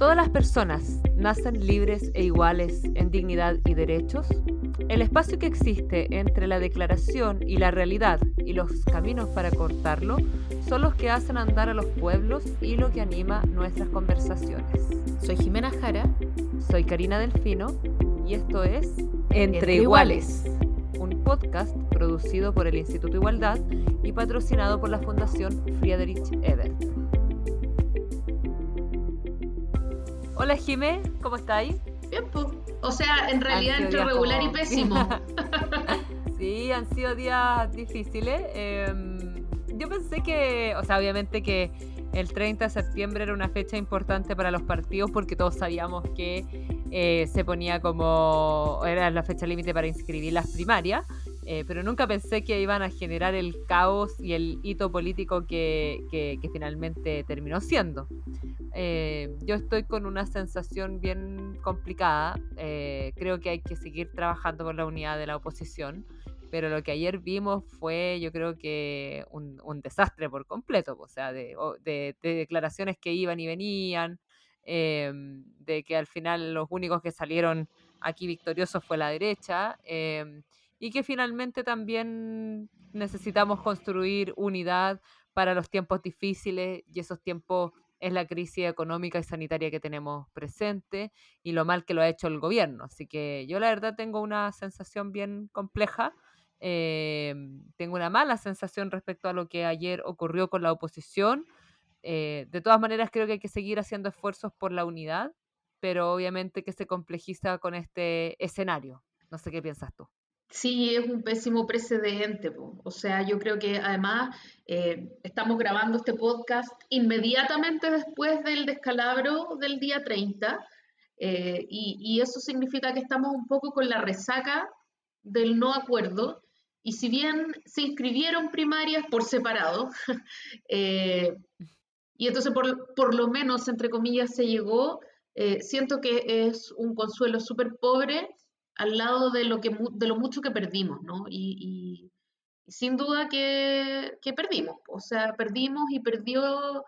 Todas las personas nacen libres e iguales en dignidad y derechos. El espacio que existe entre la declaración y la realidad y los caminos para cortarlo son los que hacen andar a los pueblos y lo que anima nuestras conversaciones. Soy Jimena Jara. Soy Karina Delfino y esto es Entre, Iguales, un podcast producido por el Instituto Igualdad y patrocinado por la Fundación Friedrich Ebert. Hola Jimé, ¿cómo estáis? Bien, pues. O sea, en realidad entre regular y pésimo. sí, han sido días difíciles. Em, yo pensé que, o sea, obviamente que el 30 de septiembre era una fecha importante para los partidos porque todos sabíamos que eh, se ponía como, era la fecha límite para inscribir las primarias. Eh, pero nunca pensé que iban a generar el caos y el hito político que, que finalmente terminó siendo. Eh, yo estoy con una sensación bien complicada. Eh, creo que hay que seguir trabajando por la unidad de la oposición, pero lo que ayer vimos fue, yo creo que un, desastre por completo, o sea, de, declaraciones que iban y venían, em, de que al final los únicos que salieron aquí victoriosos fue la derecha, em, y que finalmente también necesitamos construir unidad para los tiempos difíciles y esos tiempos es la crisis económica y sanitaria que tenemos presente y lo mal que lo ha hecho el gobierno. Así que yo la verdad tengo una sensación bien compleja. Eh, tengo una mala sensación respecto a lo que ayer ocurrió con la oposición. Eh, de todas maneras, creo que hay que seguir haciendo esfuerzos por la unidad, pero obviamente que se complejiza con este escenario. No sé qué piensas tú. Sí, es un pésimo precedente. O sea, yo creo que además eh, estamos grabando este podcast inmediatamente después del descalabro del día 30 eh, y, eso significa que estamos un poco con la resaca del no acuerdo y si bien se inscribieron primarias por separado eh, y entonces por, por, lo menos, entre comillas, se llegó, siento que es un consuelo súper pobre al lado de lo, que, de lo mucho que perdimos, ¿no? Y, sin duda que, perdimos, o sea, perdimos y perdió,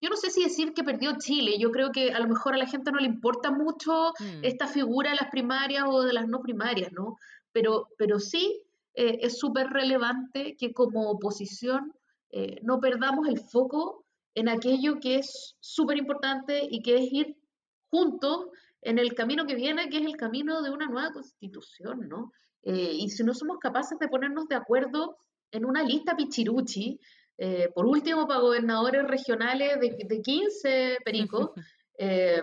yo no sé si decir que perdió Chile, yo creo que a lo mejor a la gente no le importa mucho mm. esta figura de las primarias o de las no primarias, ¿no? Pero, pero sí eh, es súper relevante que como oposición eh, no perdamos el foco en aquello que es súper importante y que es ir juntos en el camino que viene, que es el camino de una nueva constitución, ¿no? Eh, y si no somos capaces de ponernos de acuerdo en una lista pichiruchi, eh, por último, para gobernadores regionales de, de 15 pericos, eh,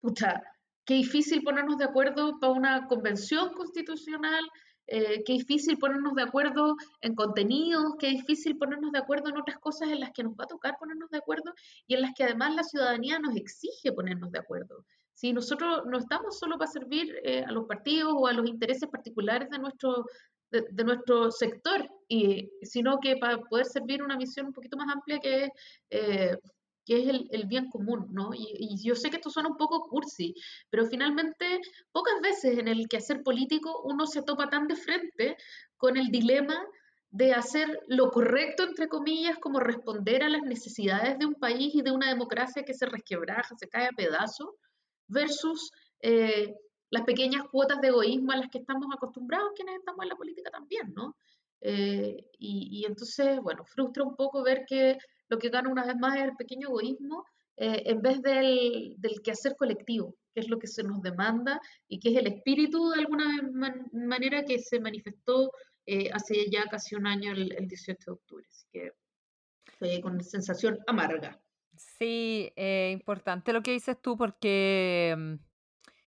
pucha, qué difícil ponernos de acuerdo para una convención constitucional, qué difícil ponernos de acuerdo en contenidos, qué difícil ponernos de acuerdo en otras cosas en las que nos va a tocar ponernos de acuerdo y en las que además la ciudadanía nos exige ponernos de acuerdo. Si nosotros no estamos solo para servir eh, a los partidos o a los intereses particulares de nuestro, de, nuestro sector, y, sino que para poder servir una misión un poquito más amplia que es, eh, que es el, bien común, ¿no? Y, yo sé que esto suena un poco cursi, pero finalmente pocas veces en el quehacer político uno se topa tan de frente con el dilema de hacer lo correcto, entre comillas, como responder a las necesidades de un país y de una democracia que se resquebraja, se cae a pedazos, versus eh, las pequeñas cuotas de egoísmo a las que estamos acostumbrados quienes estamos en la política también, ¿no? Eh, y, entonces, bueno, frustra un poco ver que lo que gana una vez más es el pequeño egoísmo eh, en vez del, del, quehacer colectivo, que es lo que se nos demanda y que es el espíritu de alguna manera que se manifestó hace ya casi un año, el, el 18 de octubre. Así que fue con sensación amarga. Sí, eh, importante lo que dices tú porque mm,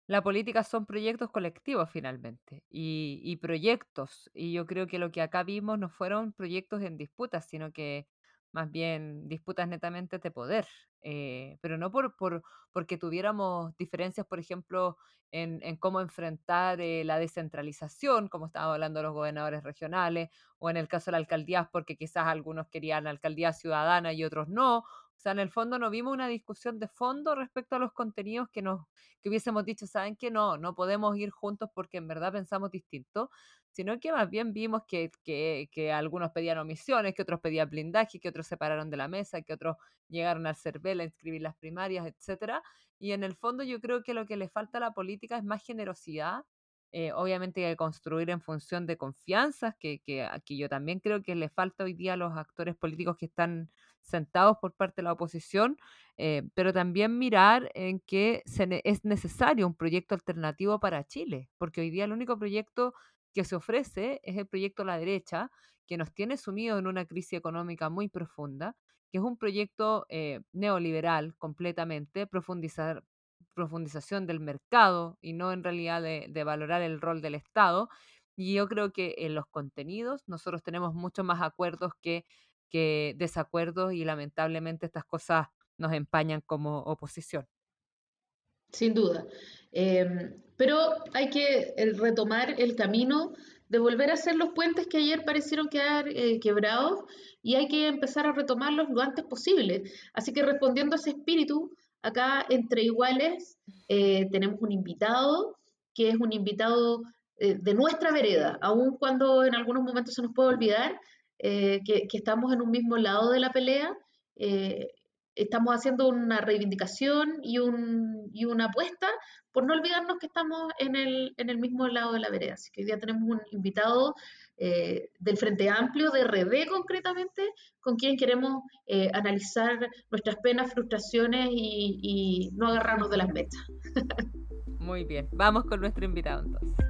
la política son proyectos colectivos finalmente y, y proyectos. Y yo creo que lo que acá vimos no fueron proyectos en disputas, sino que más bien disputas netamente de poder, eh, pero no por, por, porque tuviéramos diferencias, por ejemplo, en, cómo enfrentar eh, la descentralización, como estábamos hablando los gobernadores regionales, o en el caso de la alcaldía, porque quizás algunos querían alcaldía ciudadana y otros no, O sea, en el fondo no vimos una discusión de fondo respecto a los contenidos que nos que hubiésemos dicho, ¿saben que No, no podemos ir juntos porque en verdad pensamos distinto, sino que más bien vimos que, que, que algunos pedían omisiones, que otros pedían blindaje, que otros se pararon de la mesa, que otros llegaron al CERVEL a inscribir las primarias, etcétera. Y en el fondo yo creo que lo que le falta a la política es más generosidad eh, obviamente hay que construir en función de confianzas, que, que aquí yo también creo que le falta hoy día a los actores políticos que están sentados por parte de la oposición, eh, pero también mirar en que es necesario un proyecto alternativo para Chile, porque hoy día el único proyecto que se ofrece es el proyecto a la derecha, que nos tiene sumido en una crisis económica muy profunda, que es un proyecto eh, neoliberal completamente, profundización del mercado y no en realidad de, valorar el rol del Estado. Y yo creo que en los contenidos nosotros tenemos mucho más acuerdos que, que desacuerdos y lamentablemente estas cosas nos empañan como oposición. Sin duda. Em, pero hay que retomar el camino de volver a hacer los puentes que ayer parecieron quedar eh, quebrados y hay que empezar a retomarlos lo antes posible. Así que respondiendo a ese espíritu, acá entre iguales eh, tenemos un invitado que es un invitado eh, de nuestra vereda, aun cuando en algunos momentos se nos puede olvidar eh, que, estamos en un mismo lado de la pelea, estamos haciendo una reivindicación y, un, y, una apuesta por no olvidarnos que estamos en el, en el mismo lado de la vereda. Así que hoy día tenemos un invitado eh, del Frente Amplio, de RD concretamente, con quien queremos eh, analizar nuestras penas, frustraciones y, no agarrarnos de las metas. Muy bien, vamos con nuestro invitado entonces.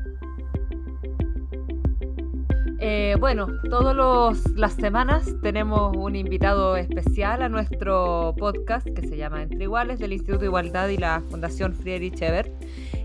Eh, bueno, todas las semanas tenemos un invitado especial a nuestro podcast que se llama Entre Iguales del Instituto de Igualdad y la Fundación Friedrich Ebert.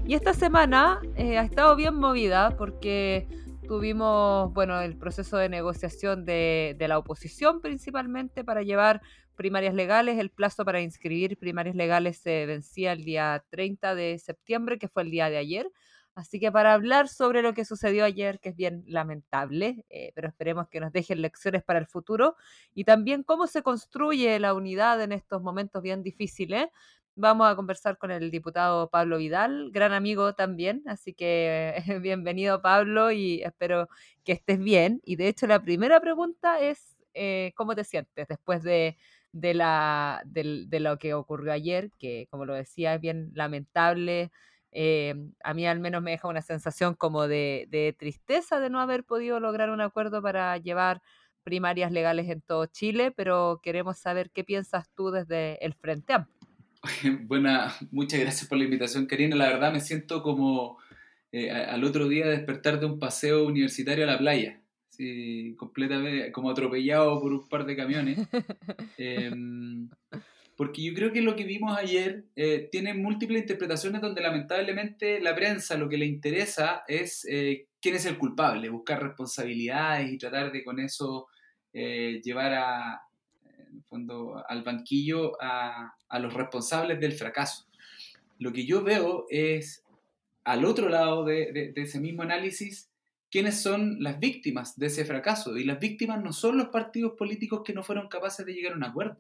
Y esta semana ha estado bien movida porque tuvimos, bueno, el proceso de negociación de, la oposición principalmente para llevar primarias legales. El plazo para inscribir primarias legales se vencía el día 30 de septiembre, que fue el día de ayer. Así que para hablar sobre lo que sucedió ayer, que es bien lamentable, eh, pero esperemos que nos dejen lecciones para el futuro, y también cómo se construye la unidad en estos momentos bien difíciles, Vamos a conversar con el diputado Pablo Vidal, gran amigo también, así que bienvenido Pablo y espero que estés bien. Y de hecho la primera pregunta es, eh, ¿cómo te sientes después de, de, la, de, lo que ocurrió ayer? Que como lo decía es bien lamentable. Eh, a mí al menos me deja una sensación como de, de tristeza de no haber podido lograr un acuerdo para llevar primarias legales en todo Chile, pero queremos saber qué piensas tú desde el Frente Amplio. Buena, muchas gracias por la invitación, Karina. La verdad me siento como eh, al otro día despertar de un paseo universitario a la playa. Sí, completamente como atropellado por un par de camiones. Em, porque yo creo que lo que vimos ayer eh, tiene múltiples interpretaciones donde lamentablemente la prensa lo que le interesa es eh, quién es el culpable, buscar responsabilidades y tratar de con eso llevar a, fondo al banquillo a, los responsables del fracaso. Lo que yo veo es, al otro lado de, ese mismo análisis, quiénes son las víctimas de ese fracaso. Y las víctimas no son los partidos políticos que no fueron capaces de llegar a un acuerdo.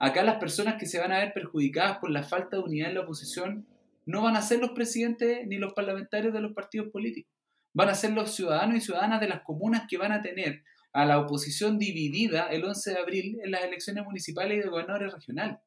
Acá las personas que se van a ver perjudicadas por la falta de unidad en la oposición no van a ser los presidentes ni los parlamentarios de los partidos políticos. Van a ser los ciudadanos y ciudadanas de las comunas que van a tener a la oposición dividida el 11 de abril en las elecciones municipales y de gobernadores regionales.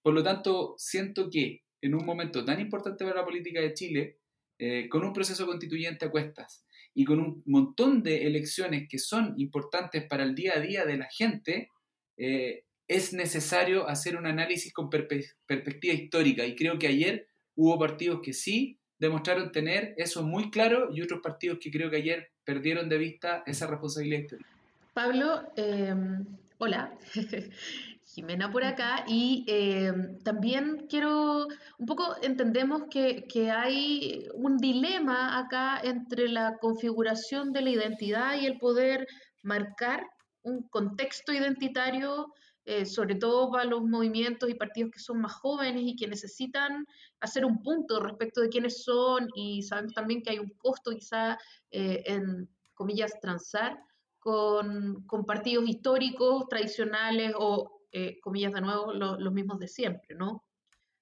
Por lo tanto, siento que en un momento tan importante para la política de Chile, eh, con un proceso constituyente a cuestas y con un montón de elecciones que son importantes para el día a día de la gente, eh, es necesario hacer un análisis con perspectiva histórica. Y creo que ayer hubo partidos que sí demostraron tener eso muy claro y otros partidos que creo que ayer perdieron de vista esa responsabilidad histórica. Pablo, em, hola, Jimena por acá, y em, también quiero, un poco entendemos que, hay un dilema acá entre la configuración de la identidad y el poder marcar un contexto identitario, eh, sobre todo para los movimientos y partidos que son más jóvenes y que necesitan hacer un punto respecto de quiénes son y sabemos también que hay un costo quizá eh, en, comillas, transar con, partidos históricos, tradicionales o eh, comillas de nuevo, los mismos de siempre, ¿no?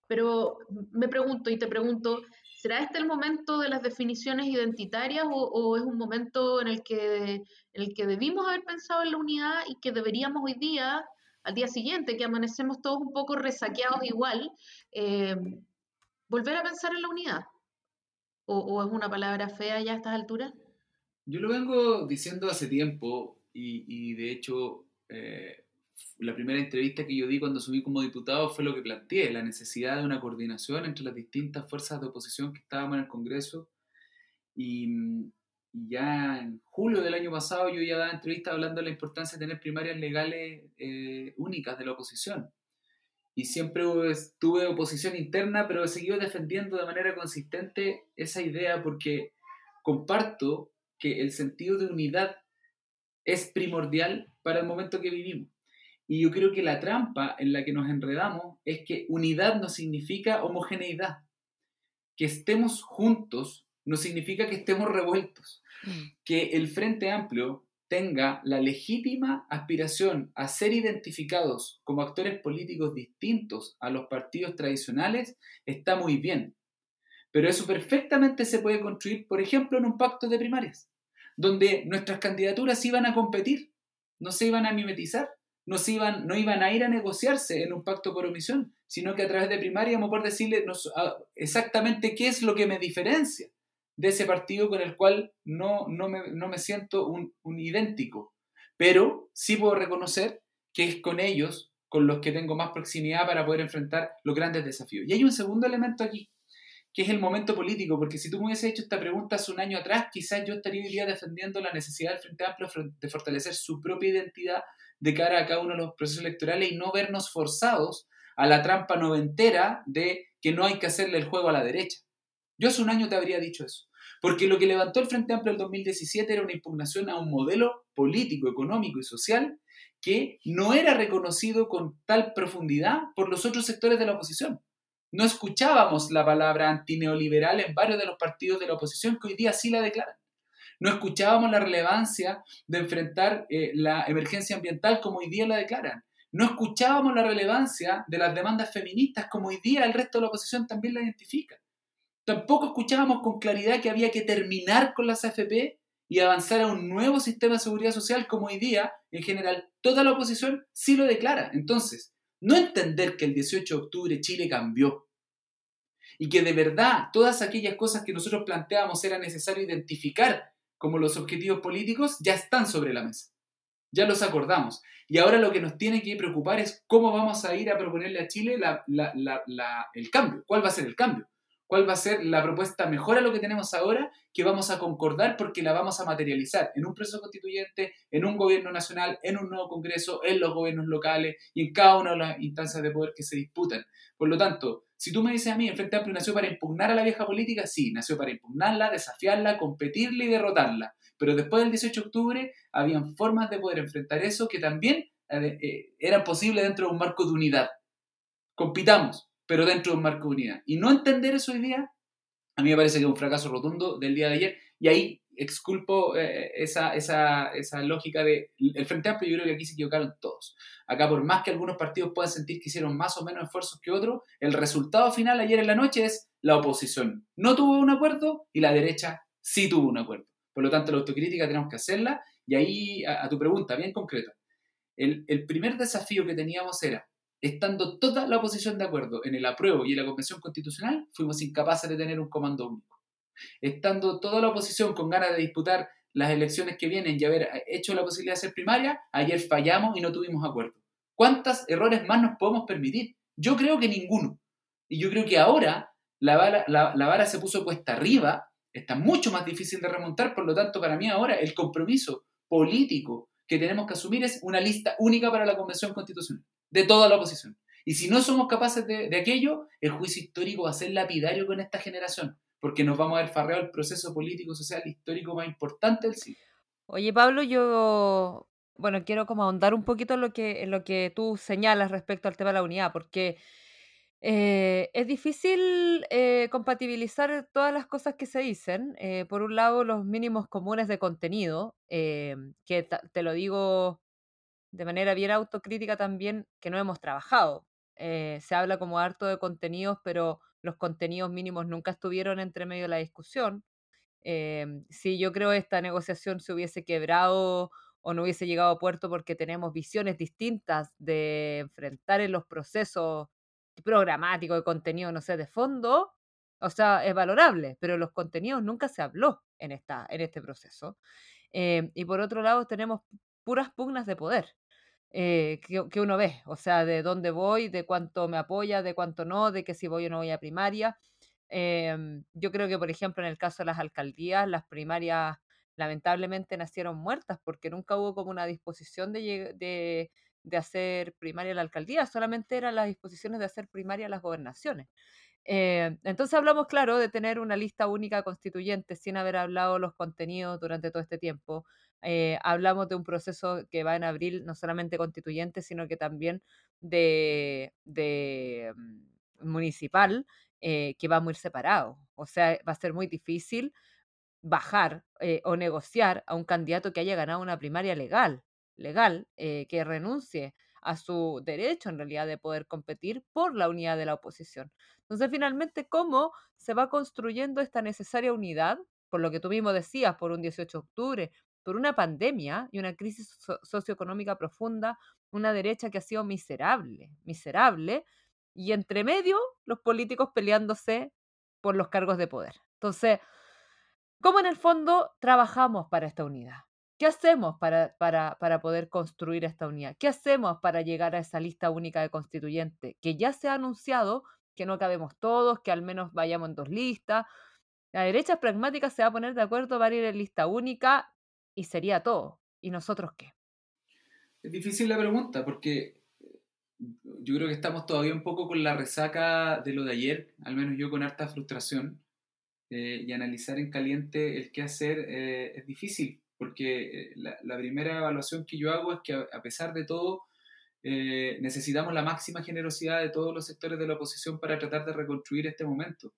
Pero me pregunto y te pregunto, ¿será este el momento de las definiciones identitarias o, es un momento en el, que, el que debimos haber pensado en la unidad y que deberíamos hoy día, al día siguiente, que amanecemos todos un poco resaqueados igual, eh, volver a pensar en la unidad? ¿O, es una palabra fea ya a estas alturas? Yo lo vengo diciendo hace tiempo y, de hecho eh, la primera entrevista que yo di cuando subí como diputado fue lo que planteé, la necesidad de una coordinación entre las distintas fuerzas de oposición que estábamos en el Congreso. Y, ya en julio del año pasado yo ya daba entrevistas hablando de la importancia de tener primarias legales eh, únicas de la oposición y siempre tuve oposición interna, pero he seguido defendiendo de manera consistente esa idea porque comparto que el sentido de unidad es primordial para el momento que vivimos. Y yo creo que la trampa en la que nos enredamos es que unidad no significa homogeneidad. Que estemos juntos no significa que estemos revueltos. Mm. Que el Frente Amplio tenga la legítima aspiración a ser identificados como actores políticos distintos a los partidos tradicionales está muy bien. Pero eso perfectamente se puede construir, por ejemplo, en un pacto de primarias, donde nuestras candidaturas iban a competir, no se iban a mimetizar, no, se iban, no iban a ir a negociarse en un pacto por omisión, sino que a través de primaria vamos a poder decirle exactamente qué es lo que me diferencia de ese partido con el cual no, no, me, siento un, idéntico. Pero sí puedo reconocer que es con ellos con los que tengo más proximidad para poder enfrentar los grandes desafíos. Y hay un segundo elemento aquí, que es el momento político, porque si tú me hubieses hecho esta pregunta hace un año atrás, quizás yo estaría defendiendo la necesidad del Frente Amplio de fortalecer su propia identidad de cara a cada uno de los procesos electorales y no vernos forzados a la trampa noventera de que no hay que hacerle el juego a la derecha. Yo hace un año te habría dicho eso. Porque lo que levantó el Frente Amplio en 2017 era una impugnación a un modelo político, económico y social que no era reconocido con tal profundidad por los otros sectores de la oposición. No escuchábamos la palabra antineoliberal en varios de los partidos de la oposición que hoy día sí la declaran. No escuchábamos la relevancia de enfrentar eh, la emergencia ambiental como hoy día la declaran. No escuchábamos la relevancia de las demandas feministas como hoy día el resto de la oposición también la identifica. Tampoco escuchábamos con claridad que había que terminar con las AFP y avanzar a un nuevo sistema de seguridad social como hoy día, en general, toda la oposición sí lo declara. Entonces, no entender que el 18 de octubre Chile cambió y que de verdad todas aquellas cosas que nosotros planteábamos era necesario identificar como los objetivos políticos ya están sobre la mesa. Ya los acordamos. Y ahora lo que nos tiene que preocupar es cómo vamos a ir a proponerle a Chile el cambio. ¿Cuál va a ser el cambio? Cuál va a ser la propuesta mejor a lo que tenemos ahora, que vamos a concordar porque la vamos a materializar en un proceso constituyente, en un gobierno nacional, en un nuevo Congreso, en los gobiernos locales y en cada una de las instancias de poder que se disputan. Por lo tanto, si tú me dices a mí, el Frente Amplio nació para impugnar a la vieja política, sí, nació para impugnarla, desafiarla, competirla y derrotarla. Pero después del 18 de octubre, habían formas de poder enfrentar eso que también eh, eh, eran posibles dentro de un marco de unidad. Compitamos, pero dentro de un marco de unidad. Y no entender eso hoy día, a mí me parece que es un fracaso rotundo del día de ayer, y ahí exculpo eh, esa, esa, esa, lógica de el Frente Amplio, yo creo que aquí se equivocaron todos. Acá, por más que algunos partidos puedan sentir que hicieron más o menos esfuerzos que otros, el resultado final ayer en la noche es la oposición no tuvo un acuerdo y la derecha sí tuvo un acuerdo. Por lo tanto, la autocrítica tenemos que hacerla. Y ahí, a, a tu pregunta, bien concreta, el, el primer desafío que teníamos era estando toda la oposición de acuerdo en el apruebo y en la Convención Constitucional, fuimos incapaces de tener un comando único. Estando toda la oposición con ganas de disputar las elecciones que vienen y haber hecho la posibilidad de ser primaria, ayer fallamos y no tuvimos acuerdo. ¿Cuántos errores más nos podemos permitir? Yo creo que ninguno. Y yo creo que ahora la vara, la vara se puso cuesta arriba, está mucho más difícil de remontar, por lo tanto, para mí ahora el compromiso político que tenemos que asumir es una lista única para la Convención Constitucional de toda la oposición. Y si no somos capaces de, aquello, el juicio histórico va a ser lapidario con esta generación, porque nos vamos a ver farreado el proceso político, social, histórico más importante del siglo. Oye, Pablo, yo, bueno, quiero como ahondar un poquito en lo que, en lo que tú señalas respecto al tema de la unidad, porque eh, es difícil eh, compatibilizar todas las cosas que se dicen. Eh, por un lado, los mínimos comunes de contenido, que te lo digo de manera bien autocrítica también que no hemos trabajado. Eh, se habla como harto de contenidos, pero los contenidos mínimos nunca estuvieron entre medio de la discusión. Em, si yo creo esta negociación se hubiese quebrado o no hubiese llegado a puerto porque tenemos visiones distintas de enfrentar en los procesos programáticos de contenido, no sé, de fondo, o sea, es valorable, pero los contenidos nunca se habló en, esta, en este proceso. Em, y por otro lado, tenemos puras pugnas de poder. Eh, que, uno ve, o sea, de dónde voy, de cuánto me apoya, de cuánto no, de que si voy o no voy a primaria. Em, yo creo que, por ejemplo, en el caso de las alcaldías, las primarias lamentablemente nacieron muertas porque nunca hubo como una disposición de, de hacer primaria a la alcaldía, solamente eran las disposiciones de hacer primaria a las gobernaciones. Eh, entonces hablamos, claro, de tener una lista única constituyente sin haber hablado los contenidos durante todo este tiempo. Eh, hablamos de un proceso que va en abril, no solamente constituyente, sino que también de, mm, municipal, eh, que va muy separado. O sea, va a ser muy difícil bajar o negociar a un candidato que haya ganado una primaria legal, legal, que renuncie a su derecho en realidad de poder competir por la unidad de la oposición. Entonces, finalmente, ¿cómo se va construyendo esta necesaria unidad? Por lo que tú mismo decías, por un 18 de octubre, por una pandemia y una crisis socioeconómica profunda, una derecha que ha sido miserable, miserable, y entre medio los políticos peleándose por los cargos de poder. Entonces, ¿cómo en el fondo trabajamos para esta unidad? ¿Qué hacemos para, para, para, poder construir esta unidad? ¿Qué hacemos para llegar a esa lista única de constituyentes? Que ya se ha anunciado que no cabemos todos, que al menos vayamos en dos listas. La derecha pragmática se va a poner de acuerdo para ir en lista única y sería todo. ¿Y nosotros qué? Es difícil la pregunta porque yo creo que estamos todavía un poco con la resaca de lo de ayer, al menos yo con harta frustración, eh, y analizar en caliente el qué hacer eh, es difícil, porque eh, la, la, primera evaluación que yo hago es que a, pesar de todo necesitamos la máxima generosidad de todos los sectores de la oposición para tratar de reconstruir este momento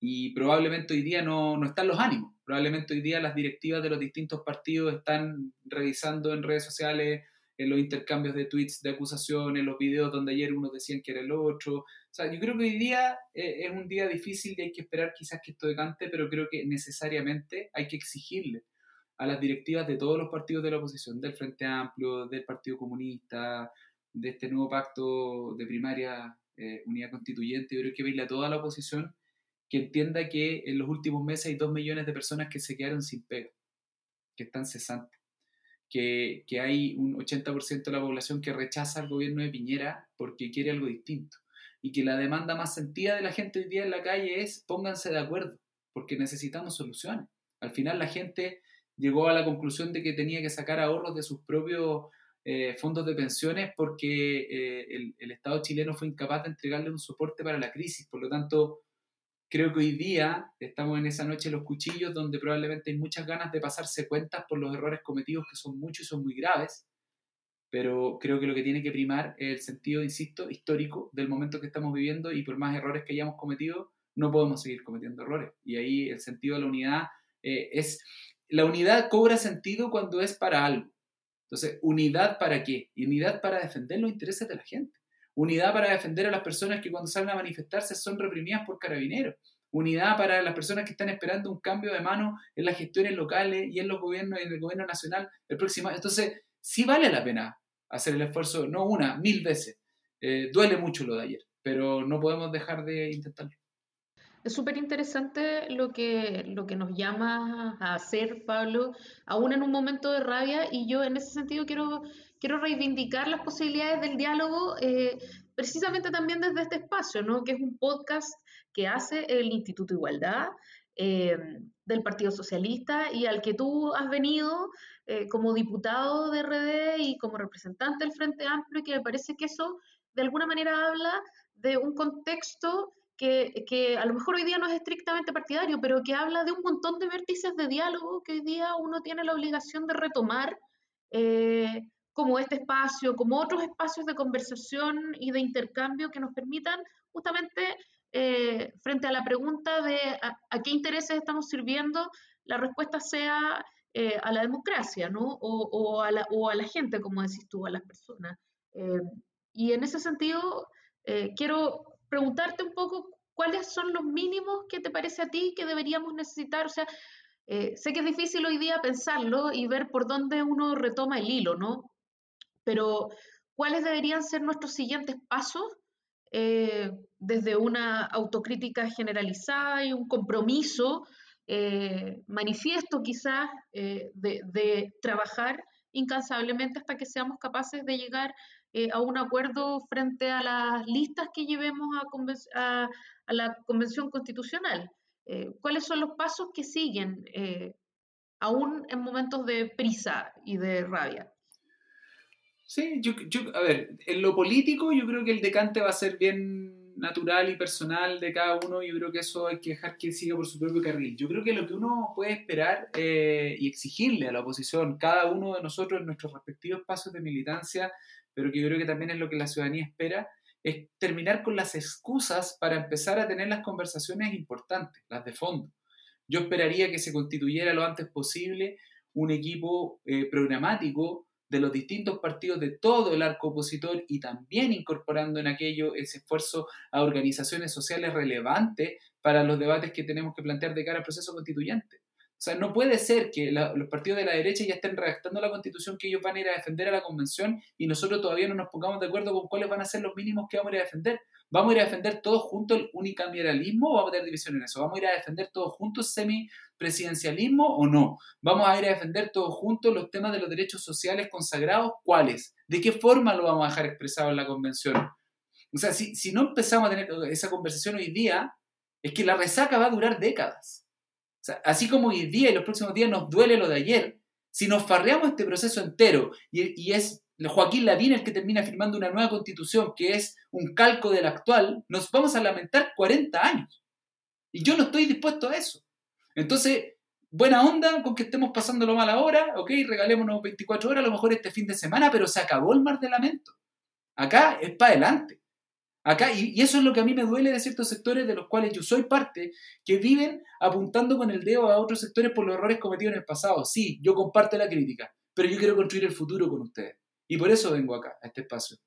y probablemente hoy día no, no, están los ánimos. Probablemente hoy día las directivas de los distintos partidos están revisando en redes sociales en los intercambios de tweets de acusaciones, los videos donde ayer unos decían que era el otro. O sea, yo creo que hoy día eh, es un día difícil y hay que esperar quizás que esto decante, pero creo que necesariamente hay que exigirle a las directivas de todos los partidos de la oposición, del Frente Amplio, del Partido Comunista, de este nuevo pacto de primaria eh, unidad constituyente, yo creo que pedirle a toda la oposición que entienda que en los últimos meses hay dos millones de personas que se quedaron sin pega, que están cesantes, que, que hay un 80% de la población que rechaza al gobierno de Piñera porque quiere algo distinto y que la demanda más sentida de la gente hoy día en la calle es pónganse de acuerdo, porque necesitamos soluciones. Al final la gente llegó a la conclusión de que tenía que sacar ahorros de sus propios eh, fondos de pensiones porque eh, el, el, Estado chileno fue incapaz de entregarle un soporte para la crisis. Por lo tanto, Creo que hoy día estamos en esa noche de los cuchillos donde probablemente hay muchas ganas de pasarse cuentas por los errores cometidos que son muchos y son muy graves, pero creo que lo que tiene que primar es el sentido, insisto, histórico del momento que estamos viviendo y por más errores que hayamos cometido, no podemos seguir cometiendo errores. Y ahí el sentido de la unidad eh, es, la unidad cobra sentido cuando es para algo. Entonces, unidad para qué? unidad para defender los intereses de la gente. Unidad para defender a las personas que cuando salen a manifestarse son reprimidas por carabineros. Unidad para las personas que están esperando un cambio de mano en las gestiones locales y en los gobiernos, en el gobierno nacional el próximo Entonces, sí vale la pena hacer el esfuerzo, no una, mil veces. Eh, duele mucho lo de ayer, pero no podemos dejar de intentarlo. Es súper interesante lo que, lo que nos llama a hacer, Pablo, aún en un momento de rabia, y yo en ese sentido quiero, quiero reivindicar las posibilidades del diálogo, eh, precisamente también desde este espacio, ¿no? que es un podcast que hace el Instituto Igualdad eh, del Partido Socialista y al que tú has venido eh, como diputado de RD y como representante del Frente Amplio, y que me parece que eso de alguna manera habla de un contexto que, a lo mejor hoy día no es estrictamente partidario, pero que habla de un montón de vértices de diálogo que hoy día uno tiene la obligación de retomar, eh, como este espacio, como otros espacios de conversación y de intercambio que nos permitan justamente, eh, frente a la pregunta de a, qué intereses estamos sirviendo, la respuesta sea eh, a la democracia, ¿no? O, a la, o, a la, gente, como decís tú, a las personas. Eh, y en ese sentido, eh, quiero preguntarte un poco cuáles son los mínimos que te parece a ti que deberíamos necesitar. O sea, sé que es difícil hoy día pensarlo y ver por dónde uno retoma el hilo, ¿no? Pero, ¿cuáles deberían ser nuestros siguientes pasos desde una autocrítica generalizada y un compromiso eh, manifiesto quizás eh, de, trabajar incansablemente hasta que seamos capaces de llegar eh, a un acuerdo frente a las listas que llevemos a, a, la Convención Constitucional. ¿Cuáles son los pasos que siguen aún en momentos de prisa y de rabia? Sí, yo, yo, a ver, en lo político yo creo que el decante va a ser bien natural y personal de cada uno, yo creo que eso hay que dejar que siga por su propio carril. Yo creo que lo que uno puede esperar eh, y exigirle a la oposición, cada uno de nosotros en nuestros respectivos pasos de militancia, pero que yo creo que también es lo que la ciudadanía espera, es terminar con las excusas para empezar a tener las conversaciones importantes, las de fondo. Yo esperaría que se constituyera lo antes posible un equipo eh, programático de los distintos partidos de todo el arco opositor y también incorporando en aquello ese esfuerzo a organizaciones sociales relevantes para los debates que tenemos que plantear de cara al proceso constituyente. O sea, no puede ser que los partidos de la derecha ya estén redactando la constitución que ellos van a ir a defender a la convención y nosotros todavía no nos pongamos de acuerdo con cuáles van a ser los mínimos que vamos a ir a defender. ¿Vamos a ir a defender todos juntos el unicameralismo o vamos a tener división en eso? ¿Vamos a ir a defender todos juntos semipresidencialismo o no? ¿Vamos a ir a defender todos juntos los temas de los derechos sociales consagrados? ¿Cuáles? ¿De qué forma lo vamos a dejar expresado en la convención? O sea, si, si no empezamos a tener esa conversación hoy día, es que la resaca va a durar décadas. Así como hoy día y los próximos días nos duele lo de ayer, si nos farreamos este proceso entero y, y es Joaquín Lavín el que termina firmando una nueva constitución que es un calco de la actual, nos vamos a lamentar 40 años. Y yo no estoy dispuesto a eso. Entonces, buena onda con que estemos pasándolo mal ahora, ok, regalémonos 24 horas, a lo mejor este fin de semana, pero se acabó el mar de lamento. Acá es para adelante. Acá, y, eso es lo que a mí me duele de ciertos sectores de los cuales yo soy parte, que viven apuntando con el dedo a otros sectores por los errores cometidos en el pasado. Sí, yo comparto la crítica, pero yo quiero construir el futuro con ustedes. Y por eso vengo acá, a este espacio.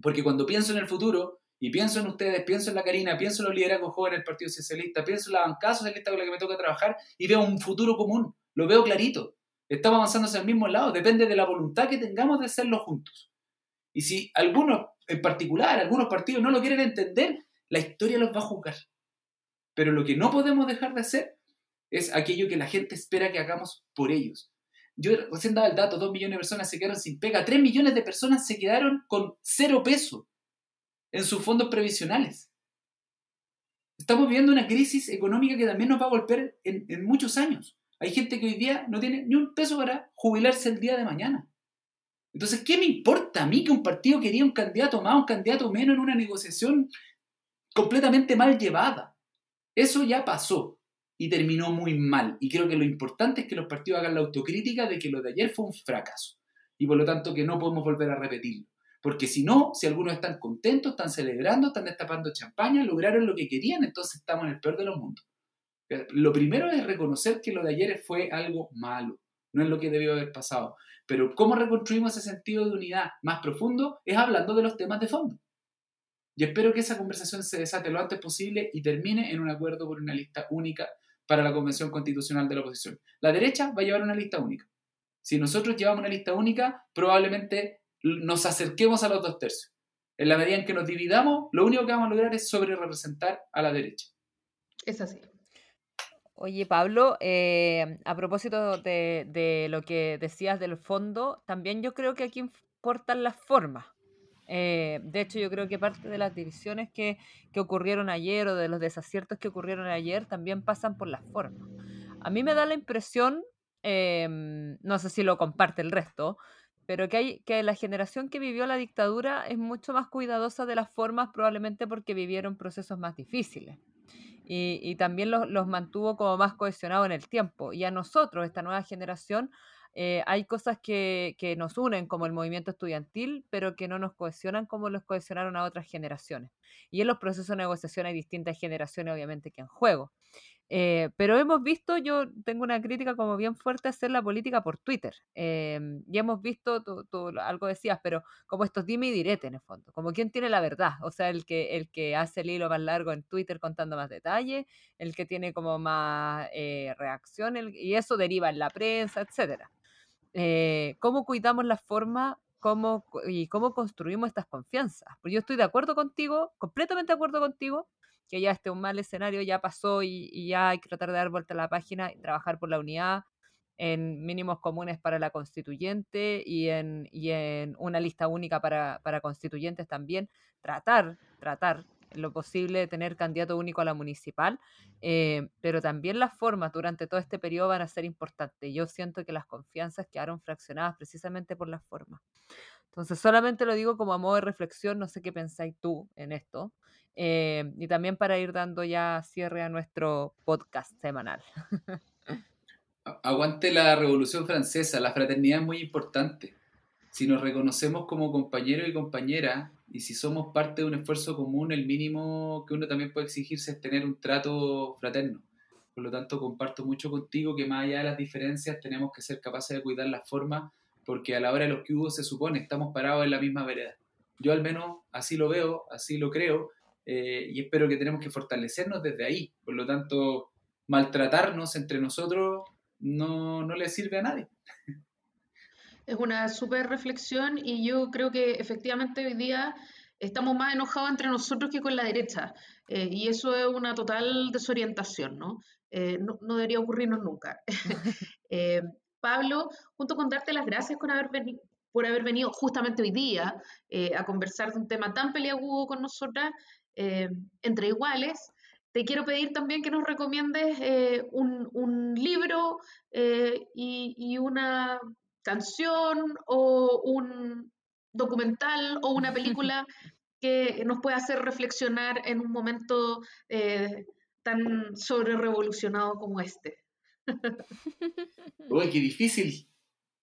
Porque cuando pienso en el futuro, y pienso en ustedes, pienso en la Karina, pienso en los liderazgos jóvenes del Partido Socialista, pienso en la bancada socialista con la que me toca trabajar, y veo un futuro común, lo veo clarito. Estamos avanzando hacia el mismo lado, depende de la voluntad que tengamos de hacerlo juntos. Y si algunos, en particular, algunos partidos no lo quieren entender, la historia los va a juzgar. Pero lo que no podemos dejar de hacer es aquello que la gente espera que hagamos por ellos. Yo recién daba el dato, dos millones de personas se quedaron sin pega, tres millones de personas se quedaron con cero peso en sus fondos previsionales. Estamos viviendo una crisis económica que también nos va a golpear en, en muchos años. Hay gente que hoy día no tiene ni un peso para jubilarse el día de mañana. Entonces, ¿qué me importa a mí que un partido quería un candidato más, un candidato menos en una negociación completamente mal llevada? Eso ya pasó y terminó muy mal. Y creo que lo importante es que los partidos hagan la autocrítica de que lo de ayer fue un fracaso. Y por lo tanto que no podemos volver a repetirlo. Porque si no, si algunos están contentos, están celebrando, están destapando champaña, lograron lo que querían, entonces estamos en el peor de los mundos. Lo primero es reconocer que lo de ayer fue algo malo, no es lo que debió haber pasado. Pero cómo reconstruimos ese sentido de unidad más profundo es hablando de los temas de fondo. Y espero que esa conversación se desate lo antes posible y termine en un acuerdo por una lista única para la Convención Constitucional de la Oposición. La derecha va a llevar una lista única. Si nosotros llevamos una lista única, probablemente nos acerquemos a los dos tercios. En la medida en que nos dividamos, lo único que vamos a lograr es sobre representar a la derecha. Es así. Oye, Pablo, eh, a propósito de, lo que decías del fondo, también yo creo que aquí importan las formas. Eh, de hecho, yo creo que parte de las divisiones que, que, ocurrieron ayer o de los desaciertos que ocurrieron ayer también pasan por las formas. A mí me da la impresión, em, no sé si lo comparte el resto, pero que, hay, que la generación que vivió la dictadura es mucho más cuidadosa de las formas probablemente porque vivieron procesos más difíciles. Y, y también los, los mantuvo como más cohesionados en el tiempo. Y a nosotros, esta nueva generación, eh, hay cosas que, que, nos unen como el movimiento estudiantil, pero que no nos cohesionan como los cohesionaron a otras generaciones. Y en los procesos de negociación hay distintas generaciones, obviamente, que en juego. Eh, pero hemos visto, yo tengo una crítica como bien fuerte hacer la política por Twitter. Eh, y hemos visto, tú, algo decías, pero como estos dime y direte en el fondo, como quién tiene la verdad, o sea, el que, el que hace el hilo más largo en Twitter contando más detalles, el que tiene como más eh, reacción, y eso deriva en la prensa, etc. ¿Cómo cuidamos la forma cómo, y cómo construimos estas confianzas? Porque yo estoy de acuerdo contigo, completamente de acuerdo contigo, que ya este un mal escenario ya pasó y, ya hay que tratar de dar vuelta a la página y trabajar por la unidad en mínimos comunes para la constituyente y en, en una lista única para, constituyentes también, tratar, tratar lo posible de tener candidato único a la municipal, eh, pero también las formas durante todo este periodo van a ser importantes. Yo siento que las confianzas quedaron fraccionadas precisamente por las formas. Entonces, solamente lo digo como a modo de reflexión, no sé qué pensáis tú en esto, eh, y también para ir dando ya cierre a nuestro podcast semanal. Aguante la Revolución Francesa, la fraternidad es muy importante. Si nos reconocemos como compañeros y compañeras, y si somos parte de un esfuerzo común, el mínimo que uno también puede exigirse es tener un trato fraterno. Por lo tanto, comparto mucho contigo que más allá de las diferencias tenemos que ser capaces de cuidar las formas, porque a la hora de los que hubo se supone estamos parados en la misma vereda. Yo al menos así lo veo, así lo creo, eh, y espero que tenemos que fortalecernos desde ahí. Por lo tanto, maltratarnos entre nosotros no, no le sirve a nadie. Es una súper reflexión y yo creo que efectivamente hoy día estamos más enojados entre nosotros que con la derecha. Eh, y eso es una total desorientación, ¿no? Eh, no, no, debería ocurrirnos nunca. Pablo, junto con darte las gracias por haber, por haber venido justamente hoy día a conversar de un tema tan peliagudo con nosotras, eh, entre iguales, te quiero pedir también que nos recomiendes eh, un, libro eh, y, una canción o un documental o una película que nos pueda hacer reflexionar en un momento tan sobre revolucionado como este. Uy, qué difícil.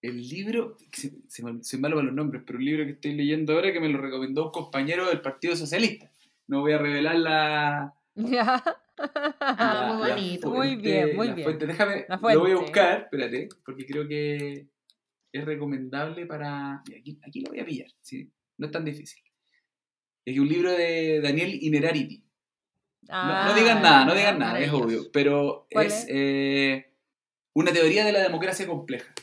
El libro, se, me malo los nombres, pero el libro que estoy leyendo ahora que me lo recomendó un compañero del Partido Socialista no voy a revelar la. Ya. Ah, muy bonito. muy bien, muy bien. Déjame, lo voy a buscar, espérate, porque creo que es recomendable para. Aquí, aquí lo voy a pillar, ¿sí? no es tan difícil. Es un libro de Daniel Inerarity. no, digan nada, no ah, digan nada, es obvio, pero es, eh, una teoría de la democracia compleja.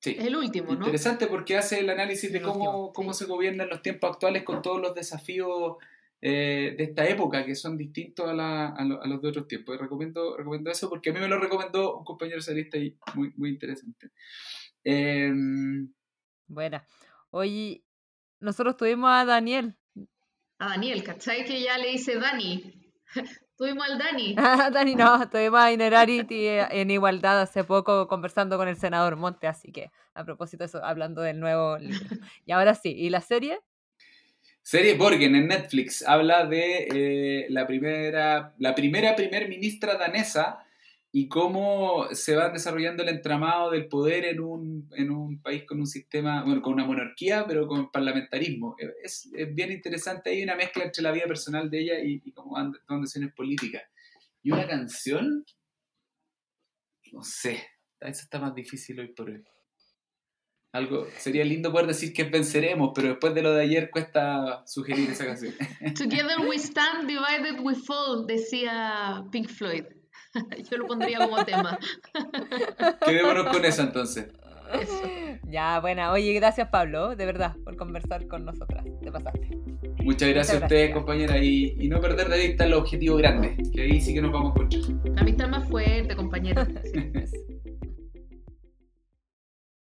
Sí. Es el último, ¿no? Interesante porque hace el análisis de cómo, cómo se gobierna en los tiempos actuales con todos los desafíos eh, de esta época que son distintos a, a, los de otros tiempos. recomiendo, recomiendo eso porque a mí me lo recomendó un compañero socialista y muy, muy interesante. Eh, Buena. Oye, nosotros tuvimos a Daniel. A Daniel, ¿cachai? Que ya le dice Dani. Tuvimos al Dani. Dani no, tuvimos a Inerarity en igualdad hace poco conversando con el senador Monte, así que a propósito de eso, hablando del nuevo libro. Y ahora sí, ¿y la serie? Serie Borgen en Netflix habla de eh, la primera, la primera primer ministra danesa y cómo se va desarrollando el entramado del poder en un, en un país con un sistema, bueno, con una monarquía, pero con parlamentarismo. Es, es bien interesante, hay una mezcla entre la vida personal de ella y, y cómo van tomando decisiones políticas. Y una canción, no sé, eso está más difícil hoy por hoy algo sería lindo poder decir que venceremos, pero después de lo de ayer cuesta sugerir esa canción. Together we stand, divided we fall, decía Pink Floyd. Yo lo pondría como tema. Quedémonos con eso entonces. Ya, buena. Oye, gracias Pablo, de verdad, por conversar con nosotras. Te pasaste. Muchas gracias, a ustedes, compañera, y, y, no perder de vista el objetivo grande, que ahí sí que nos vamos a encontrar. La amistad más fuerte, compañera.